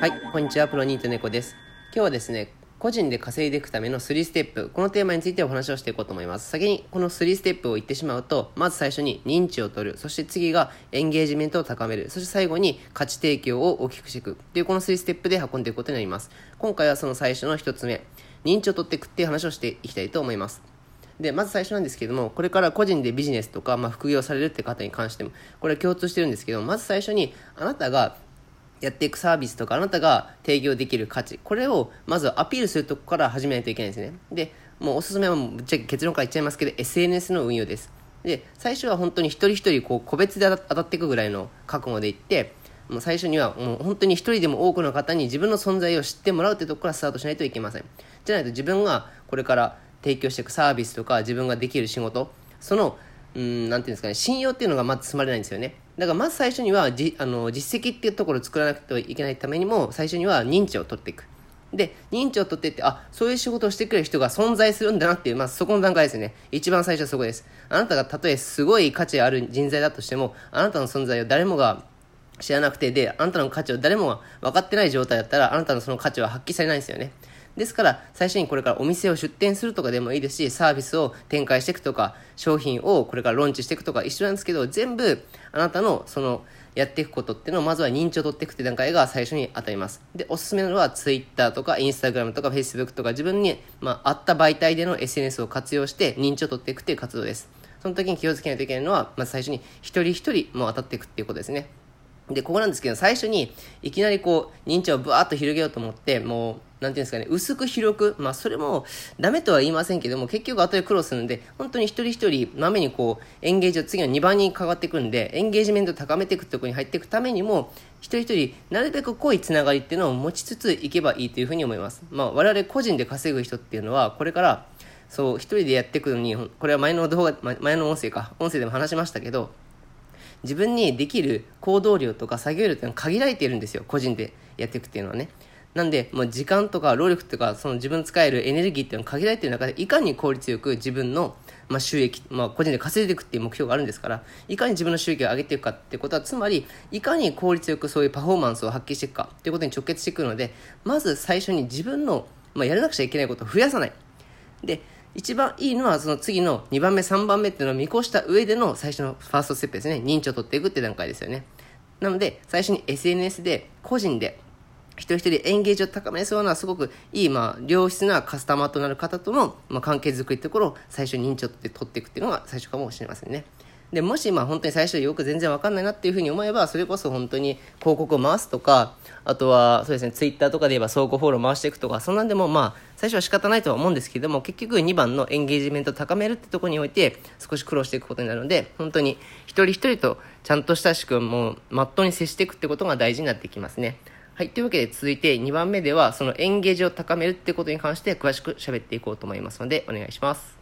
はい、こんにちは。プロニート猫です。今日はですね、個人で稼いでいくための3ステップ、このテーマについてお話をしていこうと思います。先にこの3ステップを言ってしまうと、まず最初に認知を取る、そして次がエンゲージメントを高める、そして最後に価値提供を大きくしていくっていうこの3ステップで運んでいくことになります。今回はその最初の1つ目、認知を取っていくっていう話をしていきたいと思います。で、まず最初なんですけども、これから個人でビジネスとか、まあ、副業されるって方に関しても、これは共通してるんですけど、まず最初に、あなたがやっていくサービスとかあなたが提供できる価値これをまずアピールするとこから始めないといけないですね。でもうおすすめはぶっちゃけ結論から言っちゃいますけど SNS の運用です。で最初は本当に一人一人こう個別で当たっていくぐらいの覚悟でいってもう最初にはもう本当に一人でも多くの方に自分の存在を知ってもらうというとこからスタートしないといけません。じゃないと自分がこれから提供していくサービスとか自分ができる仕事そのうんなていうんですかね信用っていうのがまず積まれないんですよね。だからまず最初にはじあの実績っていうところを作らなくてはいけないためにも最初には認知を取っていく。で認知を取っていってあそういう仕事をしてくれる人が存在するんだなっていう、まあ、そこの段階ですね。一番最初はそこです。あなたがたとえすごい価値ある人材だとしてもあなたの存在を誰もが知らなくてであなたの価値を誰もが分かってない状態だったらあなたのその価値は発揮されないんですよね。ですから、最初にこれからお店を出店するとかでもいいですし、サービスを展開していくとか、商品をこれからローンチしていくとか一緒なんですけど、全部、あなたのその、やっていくことっていうのをまずは認知を取っていくって段階が最初に当たります。で、おすすめなのは Twitter とか Instagram とか Facebook とか自分に、まあ、合った媒体での SNS を活用して認知を取っていくっていう活動です。その時に気をつけないといけないのは、まず最初に一人一人も当たっていくっていうことですね。で、ここなんですけど、最初にいきなりこう、認知をブワーッと広げようと思って、もう、なんていうんですかね、薄く広く、まあそれもダメとは言いませんけども、結局後で苦労するんで、本当に一人一人、まめにこう、エンゲージを次の2番にかかっていくんで、エンゲージメントを高めていくところに入っていくためにも、一人一人、なるべく濃いつながりっていうのを持ちつついけばいいというふうに思います。まあ我々個人で稼ぐ人っていうのは、これから、そう、一人でやっていくのに、これは前の動画、前の音声か、音声でも話しましたけど、自分にできる行動量とか作業量っていうのは限られているんですよ。個人でやっていくっていうのはね。なんで、もう時間とか労力とか、その自分使えるエネルギーっていうのは限られている中で、いかに効率よく自分の、まあ、収益、まあ、個人で稼いでいくっていう目標があるんですから、いかに自分の収益を上げていくかってことは、つまり、いかに効率よくそういうパフォーマンスを発揮していくかっていうことに直結してくるので、まず最初に自分の、まあ、やらなくちゃいけないことを増やさない。で、一番いいのはその次の2番目、3番目っていうのを見越した上での最初のファーストステップですね。認知を取っていくって段階ですよね。なので、最初に SNS で個人で一人一人エンゲージを高めそうなすごくいい、まあ、良質なカスタマーとなる方との、まあ、関係づくりってところを最初に認知を取っていくっていうのが最初かもしれませんね。で、もし、まあ本当に最初よく全然わかんないなっていうふうに思えば、それこそ本当に広告を回すとか、あとは、そうですね、ツイッターとかで言えば相互フォロー回していくとか、そんなんでもまあ、最初は仕方ないとは思うんですけども、結局2番のエンゲージメントを高めるってところにおいて、少し苦労していくことになるので、本当に一人一人とちゃんと親しく、もう、まっとうに接していくってことが大事になってきますね。はい。というわけで続いて2番目では、そのエンゲージを高めるってことに関して詳しく喋っていこうと思いますので、お願いします。